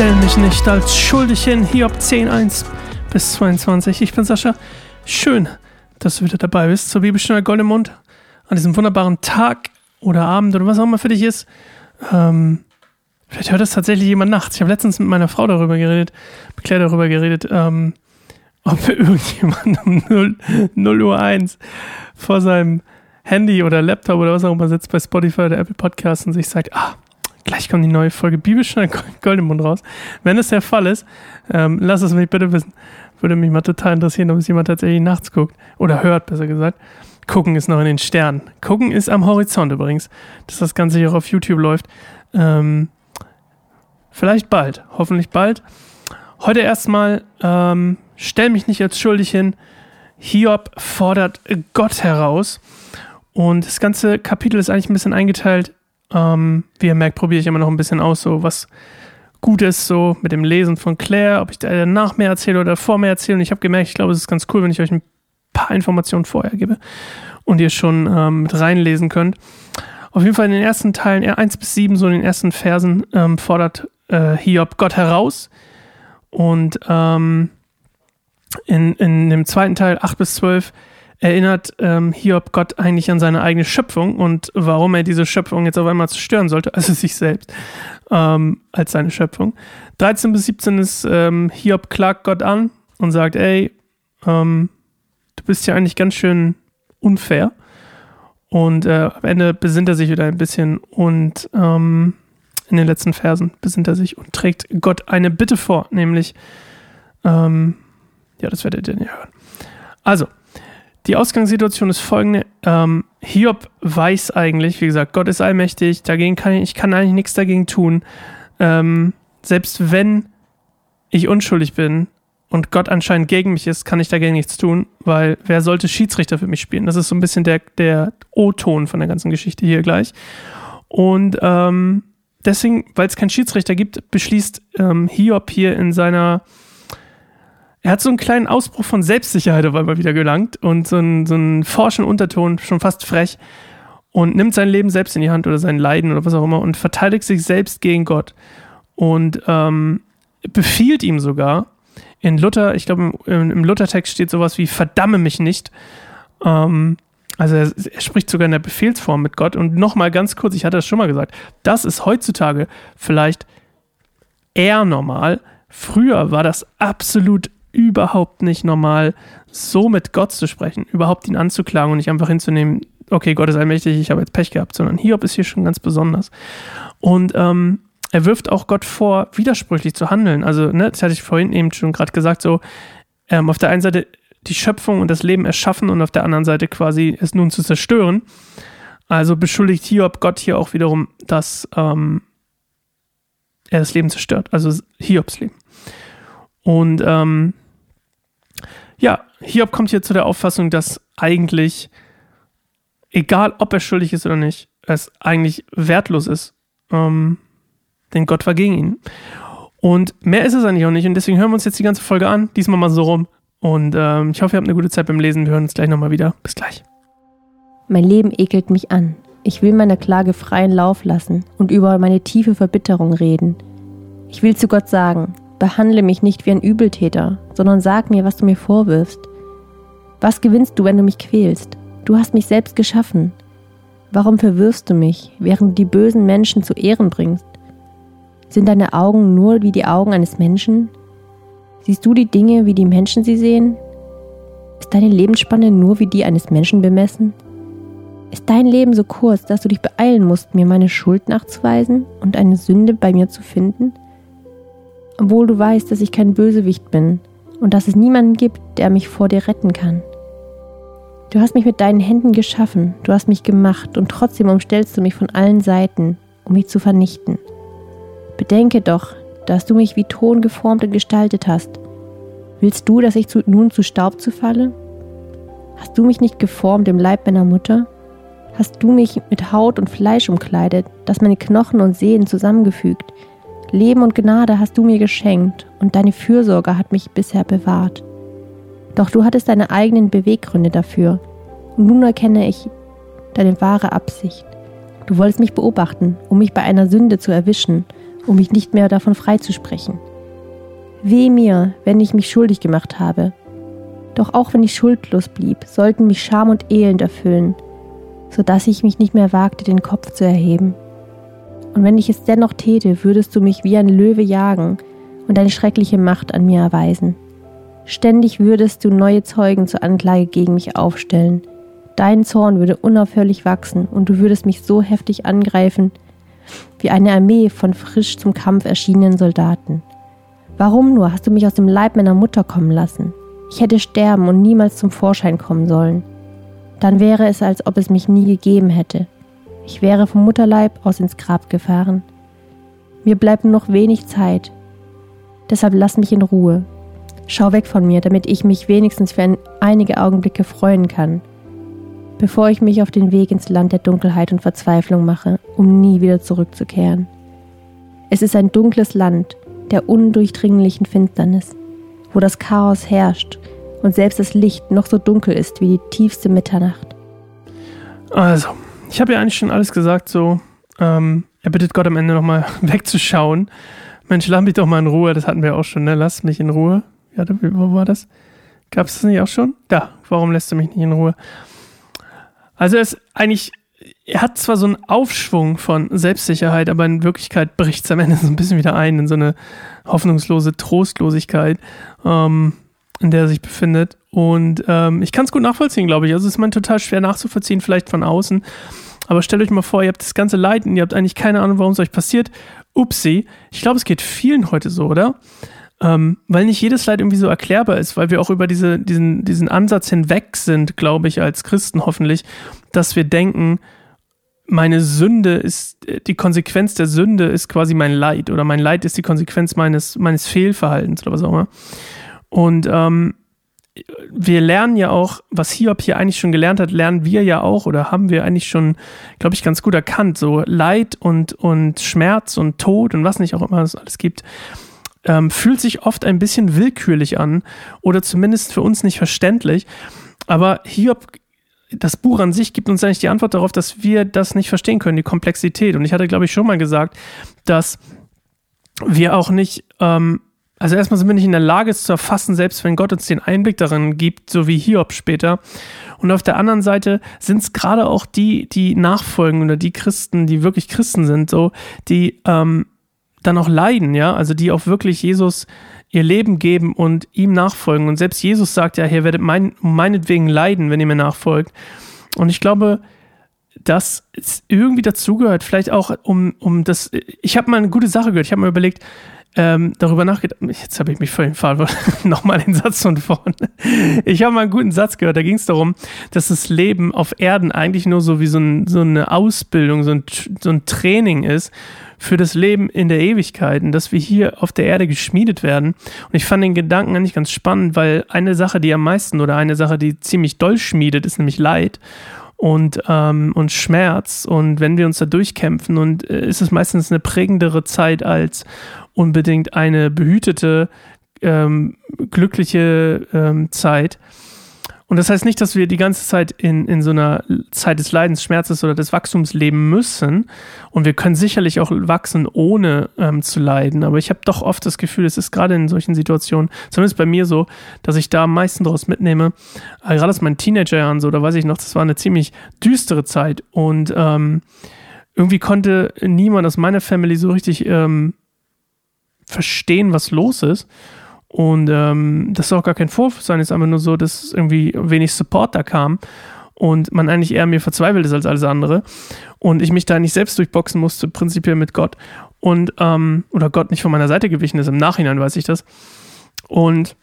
stell mich nicht als schuldig hin. Hiob 10, 1 bis 22. Ich bin Sascha. Schön, dass du wieder dabei bist zur Bibelstunde Goldemund an diesem wunderbaren Tag oder Abend oder was auch immer für dich ist. Ähm, vielleicht hört das tatsächlich jemand nachts. Ich habe letztens mit meiner Frau darüber geredet, mit Claire darüber geredet, ähm, ob irgendjemand um 0, 0 Uhr 1 vor seinem Handy oder Laptop oder was auch immer sitzt bei Spotify oder Apple Podcasts und sich sagt, ah, gleich kommt die neue Folge Bibelstein Goldemund raus. Wenn es der Fall ist, ähm, lass es mich bitte wissen. Würde mich mal total interessieren, ob es jemand tatsächlich nachts guckt oder hört, besser gesagt. Gucken ist noch in den Sternen. Gucken ist am Horizont übrigens, dass das Ganze hier auch auf YouTube läuft. Ähm, vielleicht bald, hoffentlich bald. Heute erstmal, ähm, stell mich nicht als schuldig hin. Hiob fordert Gott heraus. Und das ganze Kapitel ist eigentlich ein bisschen eingeteilt ähm, wie ihr merkt, probiere ich immer noch ein bisschen aus, so was gut ist, so mit dem Lesen von Claire, ob ich danach mehr erzähle oder vor mehr erzähle. Und ich habe gemerkt, ich glaube, es ist ganz cool, wenn ich euch ein paar Informationen vorher gebe und ihr schon ähm, mit reinlesen könnt. Auf jeden Fall in den ersten Teilen, eher 1 bis 7, so in den ersten Versen, ähm, fordert äh, Hiob Gott heraus. Und ähm, in, in dem zweiten Teil, 8 bis 12, erinnert ähm, Hiob Gott eigentlich an seine eigene Schöpfung und warum er diese Schöpfung jetzt auf einmal zerstören sollte, also sich selbst ähm, als seine Schöpfung. 13 bis 17 ist ähm, Hiob klagt Gott an und sagt, ey, ähm, du bist ja eigentlich ganz schön unfair. Und äh, am Ende besinnt er sich wieder ein bisschen und ähm, in den letzten Versen besinnt er sich und trägt Gott eine Bitte vor, nämlich, ähm, ja, das werdet ihr nicht hören. Also, die Ausgangssituation ist folgende. Ähm, Hiob weiß eigentlich, wie gesagt, Gott ist allmächtig, dagegen kann ich, ich kann eigentlich nichts dagegen tun. Ähm, selbst wenn ich unschuldig bin und Gott anscheinend gegen mich ist, kann ich dagegen nichts tun, weil wer sollte Schiedsrichter für mich spielen? Das ist so ein bisschen der, der O-Ton von der ganzen Geschichte hier gleich. Und ähm, deswegen, weil es keinen Schiedsrichter gibt, beschließt ähm, Hiob hier in seiner er hat so einen kleinen Ausbruch von Selbstsicherheit auf einmal wieder gelangt und so einen, so einen forschen Unterton, schon fast frech, und nimmt sein Leben selbst in die Hand oder sein Leiden oder was auch immer und verteidigt sich selbst gegen Gott und ähm, befiehlt ihm sogar, in Luther, ich glaube im, im Luthertext steht sowas wie verdamme mich nicht. Ähm, also er, er, spricht sogar in der Befehlsform mit Gott. Und nochmal ganz kurz, ich hatte das schon mal gesagt, das ist heutzutage vielleicht eher normal. Früher war das absolut überhaupt nicht normal, so mit Gott zu sprechen, überhaupt ihn anzuklagen und nicht einfach hinzunehmen, okay, Gott ist allmächtig, ich habe jetzt Pech gehabt, sondern Hiob ist hier schon ganz besonders. Und ähm, er wirft auch Gott vor, widersprüchlich zu handeln. Also, ne, das hatte ich vorhin eben schon gerade gesagt, so ähm, auf der einen Seite die Schöpfung und das Leben erschaffen und auf der anderen Seite quasi es nun zu zerstören. Also beschuldigt Hiob Gott hier auch wiederum, dass ähm, er das Leben zerstört, also Hiobs Leben. Und ähm, ja, Hiob kommt hier zu der Auffassung, dass eigentlich, egal ob er schuldig ist oder nicht, es eigentlich wertlos ist. Ähm, denn Gott war gegen ihn. Und mehr ist es eigentlich auch nicht. Und deswegen hören wir uns jetzt die ganze Folge an. Diesmal mal so rum. Und ähm, ich hoffe, ihr habt eine gute Zeit beim Lesen. Wir hören uns gleich nochmal wieder. Bis gleich. Mein Leben ekelt mich an. Ich will meiner Klage freien Lauf lassen und über meine tiefe Verbitterung reden. Ich will zu Gott sagen, Behandle mich nicht wie ein Übeltäter, sondern sag mir, was du mir vorwirfst. Was gewinnst du, wenn du mich quälst? Du hast mich selbst geschaffen. Warum verwirfst du mich, während du die bösen Menschen zu Ehren bringst? Sind deine Augen nur wie die Augen eines Menschen? Siehst du die Dinge, wie die Menschen sie sehen? Ist deine Lebensspanne nur wie die eines Menschen bemessen? Ist dein Leben so kurz, dass du dich beeilen musst, mir meine Schuld nachzuweisen und eine Sünde bei mir zu finden? Obwohl du weißt, dass ich kein Bösewicht bin und dass es niemanden gibt, der mich vor dir retten kann. Du hast mich mit deinen Händen geschaffen, du hast mich gemacht und trotzdem umstellst du mich von allen Seiten, um mich zu vernichten. Bedenke doch, dass du mich wie Ton geformt und gestaltet hast. Willst du, dass ich zu, nun zu Staub zufalle? Hast du mich nicht geformt im Leib meiner Mutter? Hast du mich mit Haut und Fleisch umkleidet, das meine Knochen und Sehnen zusammengefügt, Leben und Gnade hast du mir geschenkt und deine Fürsorge hat mich bisher bewahrt. Doch du hattest deine eigenen Beweggründe dafür und nun erkenne ich deine wahre Absicht. Du wolltest mich beobachten, um mich bei einer Sünde zu erwischen um mich nicht mehr davon freizusprechen. Weh mir, wenn ich mich schuldig gemacht habe. Doch auch wenn ich schuldlos blieb, sollten mich Scham und Elend erfüllen, so dass ich mich nicht mehr wagte, den Kopf zu erheben. Und wenn ich es dennoch täte, würdest du mich wie ein Löwe jagen und deine schreckliche Macht an mir erweisen. Ständig würdest du neue Zeugen zur Anklage gegen mich aufstellen. Dein Zorn würde unaufhörlich wachsen und du würdest mich so heftig angreifen, wie eine Armee von frisch zum Kampf erschienenen Soldaten. Warum nur hast du mich aus dem Leib meiner Mutter kommen lassen? Ich hätte sterben und niemals zum Vorschein kommen sollen. Dann wäre es, als ob es mich nie gegeben hätte. Ich wäre vom Mutterleib aus ins Grab gefahren. Mir bleibt nur noch wenig Zeit. Deshalb lass mich in Ruhe. Schau weg von mir, damit ich mich wenigstens für ein, einige Augenblicke freuen kann, bevor ich mich auf den Weg ins Land der Dunkelheit und Verzweiflung mache, um nie wieder zurückzukehren. Es ist ein dunkles Land der undurchdringlichen Finsternis wo das Chaos herrscht und selbst das Licht noch so dunkel ist wie die tiefste Mitternacht. Also, ich habe ja eigentlich schon alles gesagt, so. Ähm, er bittet Gott am Ende nochmal wegzuschauen. Mensch, lass mich doch mal in Ruhe, das hatten wir auch schon, ne? Lass mich in Ruhe. Ja, wo war das? Gab es das nicht auch schon? Da, warum lässt du mich nicht in Ruhe? Also er ist eigentlich er hat zwar so einen Aufschwung von Selbstsicherheit, aber in Wirklichkeit bricht es am Ende so ein bisschen wieder ein in so eine hoffnungslose Trostlosigkeit, ähm, in der er sich befindet. Und ähm, ich kann es gut nachvollziehen, glaube ich. Also es ist man total schwer nachzuvollziehen, vielleicht von außen. Aber stellt euch mal vor, ihr habt das ganze Leid und ihr habt eigentlich keine Ahnung, warum es euch passiert. Upsi. Ich glaube, es geht vielen heute so, oder? Ähm, weil nicht jedes Leid irgendwie so erklärbar ist, weil wir auch über diese, diesen, diesen Ansatz hinweg sind, glaube ich, als Christen hoffentlich, dass wir denken, meine Sünde ist, die Konsequenz der Sünde ist quasi mein Leid oder mein Leid ist die Konsequenz meines, meines Fehlverhaltens oder was auch immer. Und ähm, wir lernen ja auch, was Hiob hier eigentlich schon gelernt hat, lernen wir ja auch oder haben wir eigentlich schon, glaube ich, ganz gut erkannt. So Leid und, und Schmerz und Tod und was nicht auch immer es alles gibt, ähm, fühlt sich oft ein bisschen willkürlich an oder zumindest für uns nicht verständlich. Aber Hiob, das Buch an sich gibt uns eigentlich die Antwort darauf, dass wir das nicht verstehen können, die Komplexität. Und ich hatte, glaube ich, schon mal gesagt, dass wir auch nicht, ähm, also erstmal sind wir nicht in der Lage, es zu erfassen, selbst wenn Gott uns den Einblick darin gibt, so wie Hiob später. Und auf der anderen Seite sind es gerade auch die, die nachfolgen oder die Christen, die wirklich Christen sind, so, die ähm, dann auch leiden, ja, also die auch wirklich Jesus ihr Leben geben und ihm nachfolgen. Und selbst Jesus sagt ja, ihr werdet mein, meinetwegen leiden, wenn ihr mir nachfolgt. Und ich glaube, dass es irgendwie dazugehört, vielleicht auch um, um das, ich habe mal eine gute Sache gehört, ich habe mir überlegt, ähm, darüber nachgedacht, jetzt habe ich mich völlig fahren, nochmal den Satz von vorne. Ich habe mal einen guten Satz gehört, da ging es darum, dass das Leben auf Erden eigentlich nur so wie so, ein, so eine Ausbildung, so ein, so ein Training ist für das Leben in der Ewigkeit und dass wir hier auf der Erde geschmiedet werden. Und ich fand den Gedanken eigentlich ganz spannend, weil eine Sache, die am meisten oder eine Sache, die ziemlich doll schmiedet, ist nämlich Leid und, ähm, und Schmerz. Und wenn wir uns da durchkämpfen, und äh, ist es meistens eine prägendere Zeit als unbedingt eine behütete, ähm, glückliche ähm, Zeit. Und das heißt nicht, dass wir die ganze Zeit in, in so einer Zeit des Leidens, Schmerzes oder des Wachstums leben müssen. Und wir können sicherlich auch wachsen, ohne ähm, zu leiden. Aber ich habe doch oft das Gefühl, es ist gerade in solchen Situationen, zumindest bei mir so, dass ich da am meisten daraus mitnehme. Äh, gerade aus meinen Teenagerjahren so, da weiß ich noch, das war eine ziemlich düstere Zeit. Und ähm, irgendwie konnte niemand aus meiner Family so richtig ähm, verstehen, was los ist. Und ähm, das soll auch gar kein Vorwurf sein, ist einfach nur so, dass irgendwie wenig Support da kam und man eigentlich eher mir verzweifelt ist als alles andere und ich mich da nicht selbst durchboxen musste, prinzipiell mit Gott und ähm, oder Gott nicht von meiner Seite gewichen ist, im Nachhinein weiß ich das. Und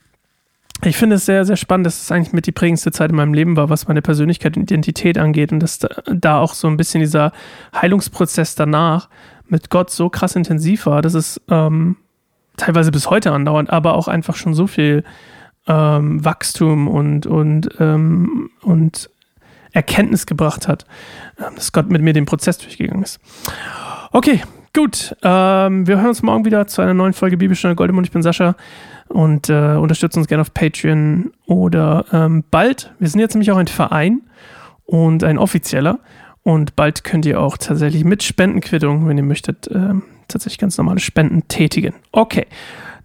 ich finde es sehr, sehr spannend, dass es eigentlich mit die prägendste Zeit in meinem Leben war, was meine Persönlichkeit und Identität angeht und dass da, da auch so ein bisschen dieser Heilungsprozess danach mit Gott so krass intensiv war, dass es ähm, teilweise bis heute andauert, aber auch einfach schon so viel ähm, Wachstum und, und, ähm, und Erkenntnis gebracht hat, ähm, dass Gott mit mir den Prozess durchgegangen ist. Okay, gut. Ähm, wir hören uns morgen wieder zu einer neuen Folge Bibelstunde Goldemund. Ich bin Sascha und äh, unterstützt uns gerne auf Patreon oder ähm, bald. Wir sind jetzt nämlich auch ein Verein und ein offizieller. Und bald könnt ihr auch tatsächlich mit Spendenquittung, wenn ihr möchtet, ähm, tatsächlich ganz normale Spenden tätigen. Okay,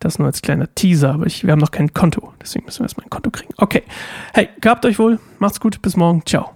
das nur als kleiner Teaser, aber ich, wir haben noch kein Konto, deswegen müssen wir erstmal ein Konto kriegen. Okay, hey, gehabt euch wohl, macht's gut, bis morgen, ciao.